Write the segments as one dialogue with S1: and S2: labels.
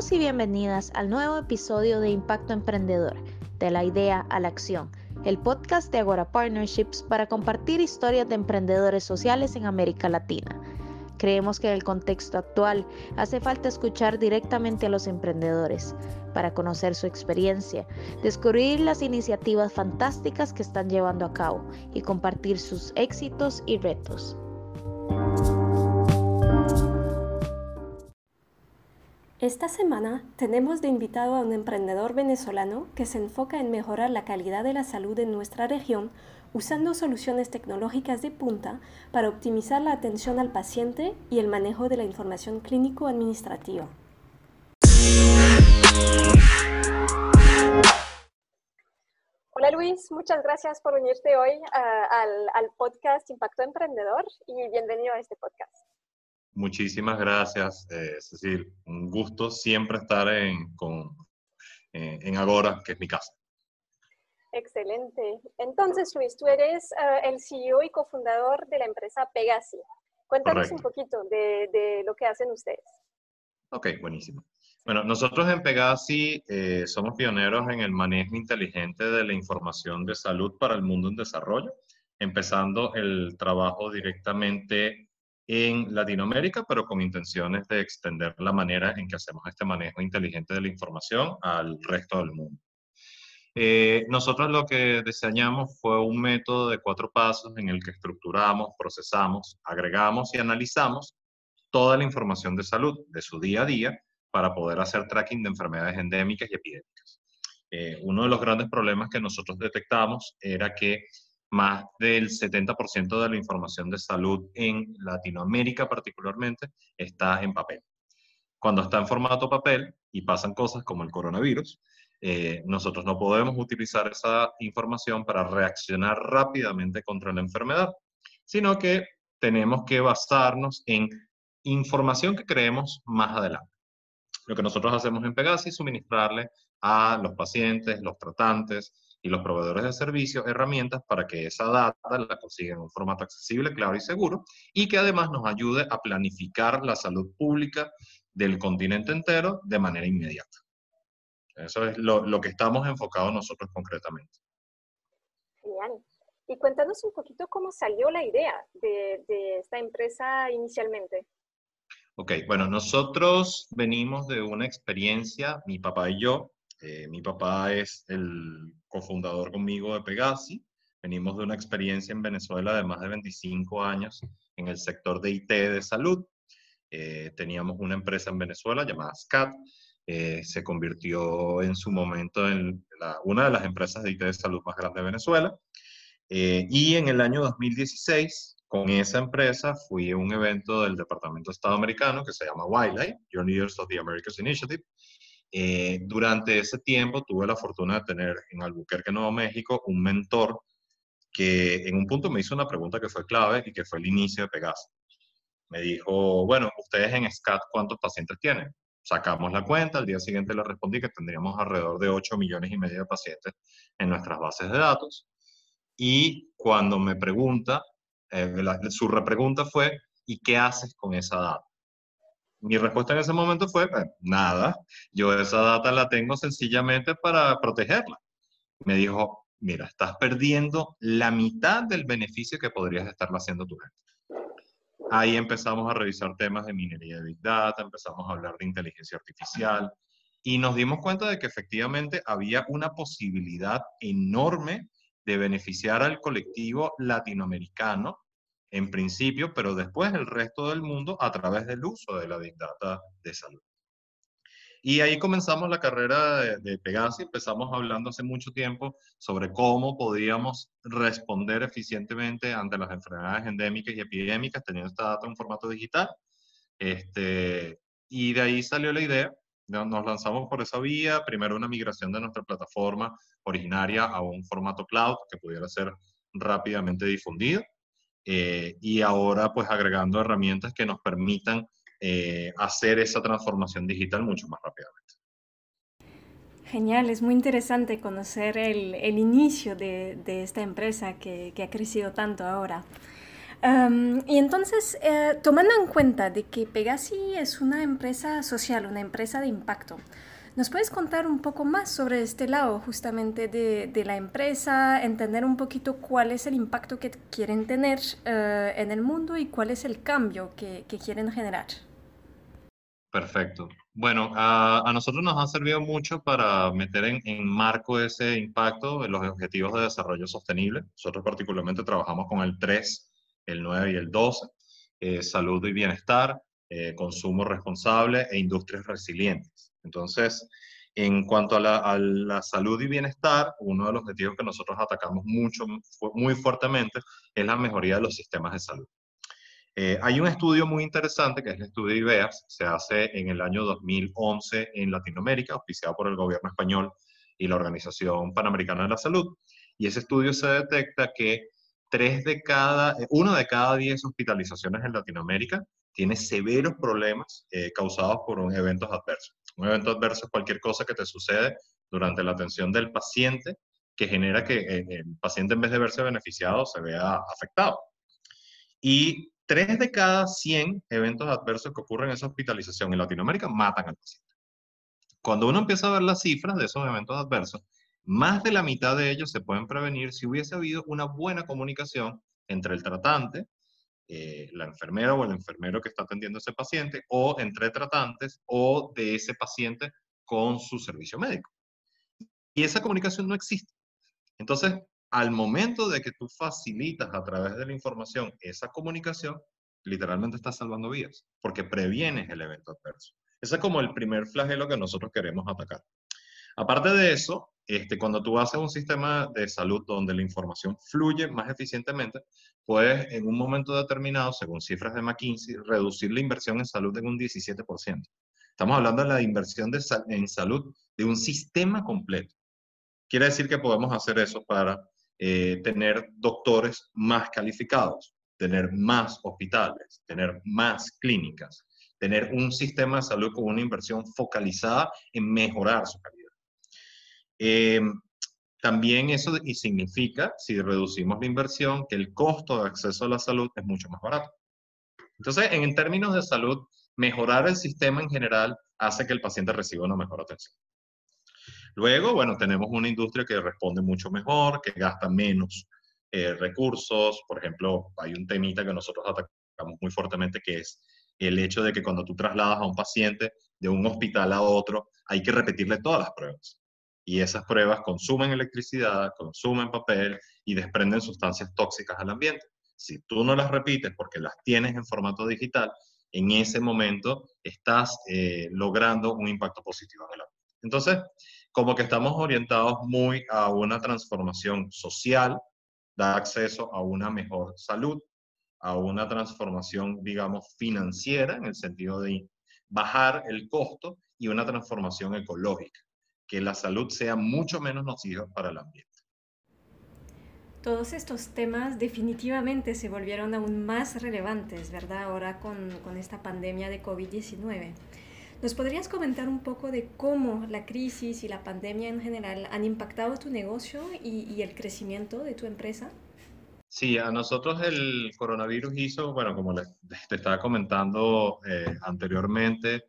S1: Bienvenidos y bienvenidas al nuevo episodio de Impacto Emprendedor, de la idea a la acción, el podcast de Agora Partnerships para compartir historias de emprendedores sociales en América Latina. Creemos que en el contexto actual hace falta escuchar directamente a los emprendedores para conocer su experiencia, descubrir las iniciativas fantásticas que están llevando a cabo y compartir sus éxitos y retos.
S2: Esta semana tenemos de invitado a un emprendedor venezolano que se enfoca en mejorar la calidad de la salud en nuestra región usando soluciones tecnológicas de punta para optimizar la atención al paciente y el manejo de la información clínico-administrativa. Hola Luis, muchas gracias por unirte hoy uh, al, al podcast Impacto Emprendedor y bienvenido a este podcast.
S3: Muchísimas gracias, eh, Cecil. Un gusto siempre estar en, con, eh, en Agora, que es mi casa.
S2: Excelente. Entonces, Luis, tú eres uh, el CEO y cofundador de la empresa Pegasi. Cuéntanos Correcto. un poquito de, de, lo que hacen ustedes.
S3: Ok, buenísimo. Bueno, nosotros en Pegasi eh, somos pioneros en el manejo inteligente de la información de salud para el mundo en desarrollo, empezando el trabajo directamente en Latinoamérica, pero con intenciones de extender la manera en que hacemos este manejo inteligente de la información al resto del mundo. Eh, nosotros lo que diseñamos fue un método de cuatro pasos en el que estructuramos, procesamos, agregamos y analizamos toda la información de salud de su día a día para poder hacer tracking de enfermedades endémicas y epidémicas. Eh, uno de los grandes problemas que nosotros detectamos era que más del 70% de la información de salud en Latinoamérica particularmente está en papel. Cuando está en formato papel y pasan cosas como el coronavirus, eh, nosotros no podemos utilizar esa información para reaccionar rápidamente contra la enfermedad, sino que tenemos que basarnos en información que creemos más adelante. Lo que nosotros hacemos en Pegasi es suministrarle a los pacientes, los tratantes, y los proveedores de servicios herramientas para que esa data la consigan en un formato accesible, claro y seguro, y que además nos ayude a planificar la salud pública del continente entero de manera inmediata. Eso es lo, lo que estamos enfocados nosotros concretamente.
S2: Genial. Y cuéntanos un poquito cómo salió la idea de, de esta empresa inicialmente.
S3: Ok, bueno, nosotros venimos de una experiencia, mi papá y yo, eh, mi papá es el cofundador conmigo de Pegasi. Venimos de una experiencia en Venezuela de más de 25 años en el sector de IT de salud. Eh, teníamos una empresa en Venezuela llamada SCAT. Eh, se convirtió en su momento en una de las empresas de IT de salud más grandes de Venezuela. y en el año 2016, con esa empresa, fui a un evento del Departamento de Estado americano que se llama Wildlife, Your Leaders of the Americas Initiative, eh, durante ese tiempo tuve la fortuna de tener en Albuquerque, Nuevo México, un mentor que en un punto me hizo una pregunta que fue clave y que fue el inicio de Pegaso. Me dijo, bueno, ustedes en SCAT, ¿cuántos pacientes tienen? Sacamos la cuenta, al día siguiente le respondí que tendríamos alrededor de 8 millones y medio de pacientes en nuestras bases de datos. Y cuando me pregunta, eh, su repregunta fue, ¿y qué haces con esa data? Mi respuesta en ese momento fue, nada, yo esa data la tengo sencillamente para protegerla. Me dijo, mira, estás perdiendo la mitad del beneficio que podrías estarla haciendo tú. Ahí empezamos a revisar temas de minería de Big Data, empezamos a hablar de inteligencia artificial y nos dimos cuenta de que efectivamente había una posibilidad enorme de beneficiar al colectivo latinoamericano en principio, pero después el resto del mundo a través del uso de la Big Data de salud. Y ahí comenzamos la carrera de, de, Pegasi, empezamos hablando hace mucho tiempo sobre cómo podíamos responder eficientemente ante las enfermedades endémicas y epidémicas teniendo esta data en formato digital. Este, y de ahí salió la idea, nos lanzamos por esa vía, primero una migración de nuestra plataforma originaria a un formato cloud que pudiera ser rápidamente difundido. Eh, y ahora pues agregando herramientas que nos permitan eh, hacer esa transformación digital mucho más rápidamente.
S2: Genial, es muy interesante conocer el, el inicio de, de, esta empresa que, que, ha crecido tanto ahora. y entonces, eh, tomando en cuenta de que Pegasi es una empresa social, una empresa de impacto, ¿Nos puedes contar un poco más sobre este lado justamente de, la empresa, entender un poquito cuál es el impacto que quieren tener eh, en el mundo y cuál es el cambio que, quieren generar?
S3: Perfecto. Bueno, a, nosotros nos ha servido mucho para meter en, marco ese impacto en los objetivos de desarrollo sostenible. Nosotros particularmente trabajamos con el 3, el 9 y el 12, eh, salud y bienestar, eh, consumo responsable e industrias resilientes. Entonces, en cuanto a la, salud y bienestar, uno de los objetivos que nosotros atacamos mucho, muy fuertemente, es la mejoría de los sistemas de salud. Eh, hay un estudio muy interesante, que es el estudio IBEAS, se hace en el año 2011 en Latinoamérica, auspiciado por el gobierno español y la Organización Panamericana de la Salud, y ese estudio se detecta que tres de cada, uno de cada diez hospitalizaciones en Latinoamérica tiene severos problemas eh, causados por eventos adversos. Un evento adverso es cualquier cosa que te sucede durante la atención del paciente que genera que eh, el paciente en vez de verse beneficiado se vea afectado. Y 3 de cada 100 eventos adversos que ocurren en esa hospitalización en Latinoamérica matan al paciente. Cuando uno empieza a ver las cifras de esos eventos adversos, más de la mitad de ellos se pueden prevenir si hubiese habido una buena comunicación entre el tratante, eh, la enfermera o el enfermero que está atendiendo a ese paciente, o entre tratantes, o de ese paciente con su servicio médico. Y esa comunicación no existe. Entonces, al momento de que tú facilitas a través de la información esa comunicación, literalmente estás salvando vidas, porque previenes el evento adverso. Ese es como el primer flagelo que nosotros queremos atacar. Aparte de eso, este, cuando tú haces un sistema de salud donde la información fluye más eficientemente, puedes en un momento determinado, según cifras de McKinsey, reducir la inversión en salud en un 17%. Estamos hablando de la inversión en salud de un sistema completo. Quiere decir que podemos hacer eso para eh, tener doctores más calificados, tener más hospitales, tener más clínicas, tener un sistema de salud con una inversión focalizada en mejorar su calidad. Eh, también eso y significa, si reducimos la inversión, que el costo de acceso a la salud es mucho más barato. Entonces, en términos de salud, mejorar el sistema en general hace que el paciente reciba una mejor atención. Luego, bueno, tenemos una industria que responde mucho mejor, que gasta menos eh, recursos. Por ejemplo, hay un temita que nosotros atacamos muy fuertemente, que es el hecho de que cuando tú trasladas a un paciente de un hospital a otro, hay que repetirle todas las pruebas y esas pruebas consumen electricidad, consumen papel y desprenden sustancias tóxicas al ambiente. Si tú no las repites porque las tienes en formato digital, en ese momento estás eh, logrando un impacto positivo en el ambiente. Entonces, como que estamos orientados muy a una transformación social, dar acceso a una mejor salud, a una transformación, digamos, financiera, en el sentido de bajar el costo, y una transformación ecológica que la salud sea mucho menos nociva para el ambiente.
S2: Todos estos temas definitivamente se volvieron aún más relevantes, ¿verdad? Ahora con, con esta pandemia de COVID-19. ¿Nos podrías comentar un poco de cómo la crisis y la pandemia en general han impactado tu negocio y, y el crecimiento de tu empresa?
S3: Sí, a nosotros el coronavirus hizo, bueno, como te estaba comentando eh, anteriormente,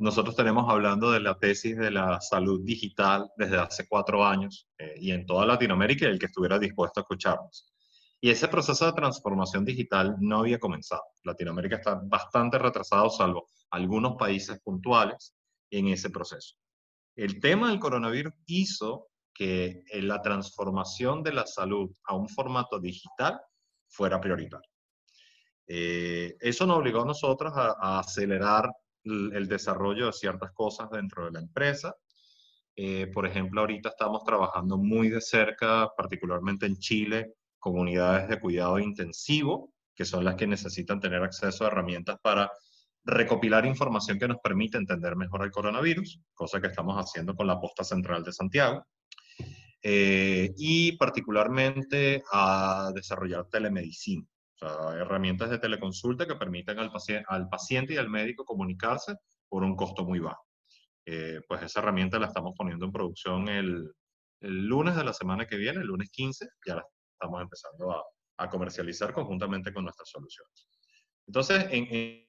S3: nosotros tenemos hablando de la tesis de la salud digital desde hace cuatro años eh, y en toda Latinoamérica el que estuviera dispuesto a escucharnos. Y ese proceso de transformación digital no había comenzado. Latinoamérica está bastante retrasado, salvo algunos países puntuales en ese proceso. El tema del coronavirus hizo que eh, la transformación de la salud a un formato digital fuera prioritario. Eh, eso nos obligó a nosotros a acelerar el desarrollo de ciertas cosas dentro de la empresa. Eh, por ejemplo, ahorita estamos trabajando muy de cerca, particularmente en Chile, con unidades de cuidado intensivo, que son las que necesitan tener acceso a herramientas para recopilar información que nos permite entender mejor el coronavirus, cosa que estamos haciendo con la posta central de Santiago. Eh, y particularmente a desarrollar telemedicina. O sea, herramientas de teleconsulta que permiten al, paciente, al paciente y al médico comunicarse por un costo muy bajo. Eh, pues esa herramienta la estamos poniendo en producción el, el, lunes de la semana que viene, el lunes 15, ya la estamos empezando a, comercializar conjuntamente con nuestras soluciones. Entonces, en,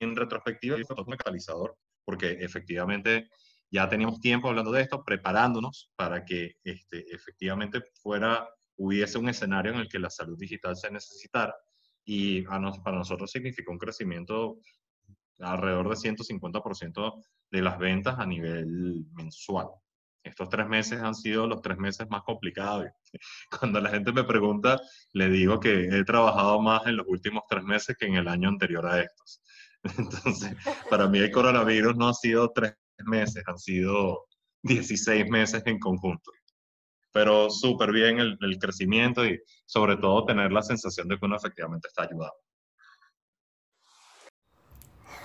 S3: en, retrospectiva, fue un catalizador porque efectivamente ya teníamos tiempo hablando de esto, preparándonos para que este, efectivamente fuera, hubiese un escenario en el que la salud digital se necesitara y a nos, para nosotros significó un crecimiento alrededor de 150% de las ventas a nivel mensual. Estos tres meses han sido los tres meses más complicados. Cuando la gente me pregunta, le digo que he trabajado más en los últimos tres meses que en el año anterior a estos. Entonces, para mí el coronavirus no ha sido tres meses, han sido 16 meses en conjunto. Pero súper bien el, el, crecimiento y sobre todo tener la sensación de que uno efectivamente está ayudando.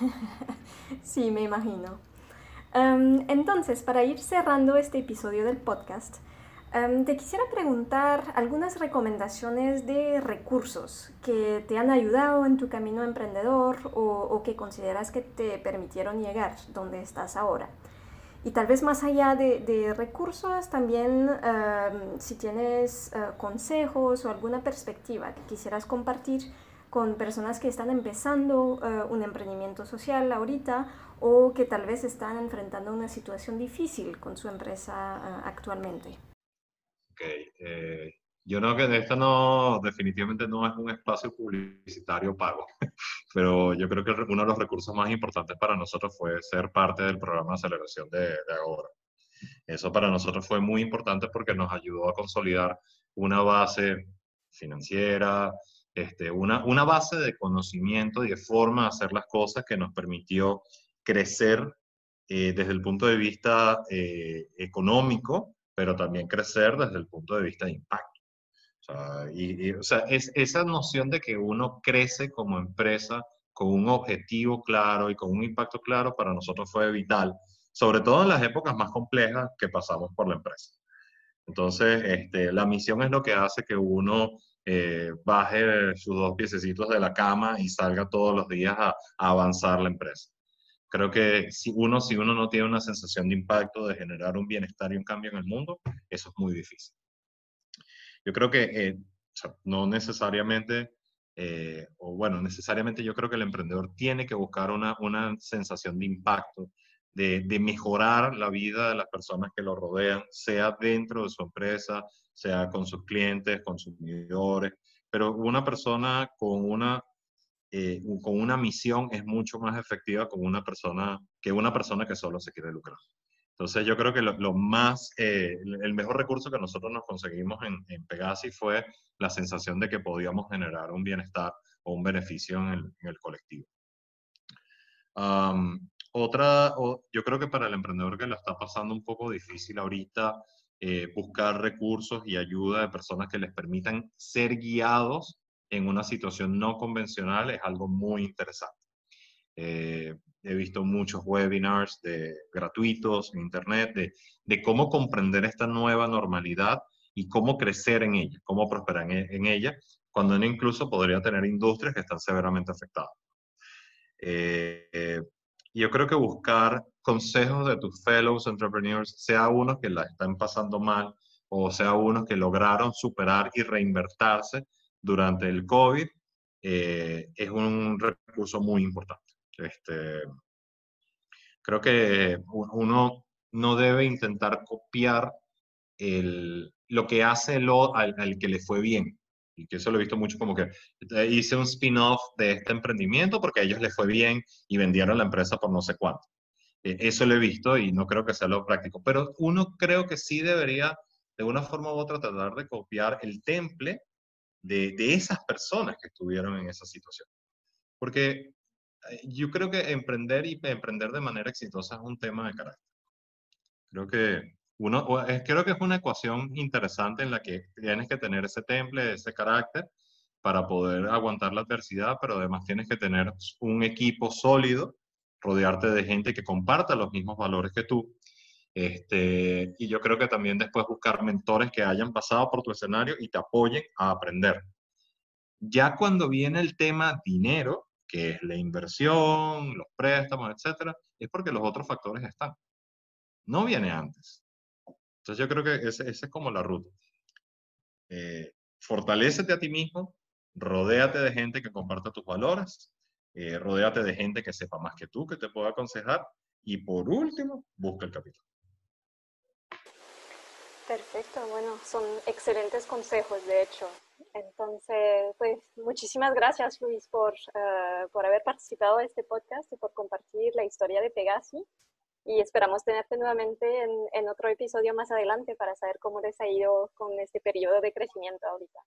S2: Sí, me imagino. Em, entonces, para ir cerrando este episodio del podcast, em, te quisiera preguntar algunas recomendaciones de recursos que te han ayudado en tu camino emprendedor o, que consideras que te permitieron llegar donde estás ahora. Y tal vez más allá de, recursos, también em, si tienes eh, consejos o alguna perspectiva que quisieras compartir con personas que están empezando eh, un emprendimiento social ahorita o que tal vez están enfrentando una situación difícil con su empresa eh, actualmente.
S3: Ok, eh, yo creo que esto no, definitivamente no es un espacio publicitario pago, pero yo creo que uno de los recursos más importantes para nosotros fue ser parte del programa de aceleración de, de Agora. Eso para nosotros fue muy importante porque nos ayudó a consolidar una base financiera, este, una, una base de conocimiento y de forma de hacer las cosas que nos permitió crecer eh, desde el punto de vista eh, económico, pero también crecer desde el punto de vista de impacto. Y, o sea, es esa noción de que uno crece como empresa con un objetivo claro y con un impacto claro para nosotros fue vital, sobre todo en las épocas más complejas que pasamos por la empresa. Entonces, este, la misión es lo que hace que uno eh, baje sus dos piececitos de la cama y salga todos los días a, avanzar la empresa. Creo que si uno, si uno no tiene una sensación de impacto, de generar un bienestar y un cambio en el mundo, eso es muy difícil. Yo creo que eh, no necesariamente, eh, o bueno, necesariamente yo creo que el emprendedor tiene que buscar una, una sensación de impacto, de, de, mejorar la vida de las personas que lo rodean, sea dentro de su empresa, sea con sus clientes, consumidores, pero una persona con una, eh, con una misión es mucho más efectiva con una persona, que una persona que solo se quiere lucrar. Entonces yo creo que lo, más, eh, el mejor recurso que nosotros nos conseguimos en, en, Pegasi fue la sensación de que podíamos generar un bienestar o un beneficio en el, en el colectivo. otra, yo creo que para el emprendedor que lo está pasando un poco difícil ahorita, eh, buscar recursos y ayuda de personas que les permitan ser guiados en una situación no convencional es algo muy interesante. Eh, he visto muchos webinars de, gratuitos en Internet de, de, cómo comprender esta nueva normalidad y cómo crecer en ella, cómo prosperar en, en ella, cuando uno incluso podría tener industrias que están severamente afectadas. Eh, yo creo que buscar consejos de tus fellows entrepreneurs, sea unos que la están pasando mal o sea unos que lograron superar y reinvertirse durante el COVID, eh, es un recurso muy importante. Este, creo que uno no debe intentar copiar el, lo que hace lo, al, al, que le fue bien. Y que eso lo he visto mucho como que eh, hice un spin-off de este emprendimiento porque a ellos les fue bien y vendieron la empresa por no sé cuánto. Eh, eso lo he visto y no creo que sea lo práctico, pero uno creo que sí debería, de una forma u otra, tratar de copiar el temple de, de esas personas que estuvieron en esa situación. Porque yo creo que emprender y emprender de manera exitosa es un tema de carácter. Creo que, uno, creo que es una ecuación interesante en la que tienes que tener ese temple, ese carácter, para poder aguantar la adversidad, pero además tienes que tener un equipo sólido rodearte de gente que comparta los mismos valores que tú. Este, y yo creo que también después buscar mentores que hayan pasado por tu escenario y te apoyen a aprender. Ya cuando viene el tema dinero, que es la inversión, los préstamos, etcétera, es porque los otros factores están. No viene antes. Entonces yo creo que esa es como la ruta. eh, fortalécete a ti mismo, rodéate de gente que comparta tus valores, eh, rodéate de gente que sepa más que tú, que te pueda aconsejar y por último, busca el capital.
S2: Perfecto, bueno, son excelentes consejos, de hecho. Entonces, pues muchísimas gracias, Luis, por, eh, por haber participado en este podcast y por compartir la historia de Pegasi. Y esperamos tenerte nuevamente en, en otro episodio más adelante para saber cómo les ha ido con este periodo de crecimiento ahorita.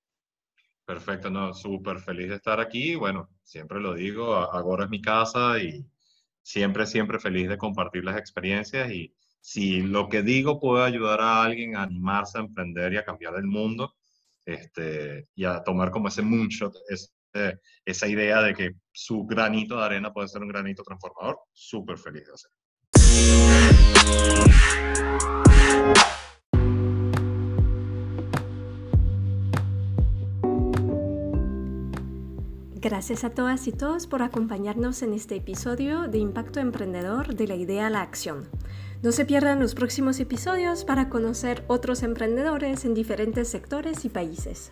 S3: Perfecto, no, súper feliz de estar aquí. Bueno, siempre lo digo, ahora es mi casa y siempre, siempre feliz de compartir las experiencias y si lo que digo puede ayudar a alguien a animarse a emprender y a cambiar el mundo este, y a tomar como ese moonshot, esa idea de que su granito de arena puede ser un granito transformador, súper feliz de hacerlo.
S2: Gracias a todas y todos por acompañarnos en este episodio de Impacto Emprendedor de la Idea a la Acción. No se pierdan los próximos episodios para conocer otros emprendedores en diferentes sectores y países.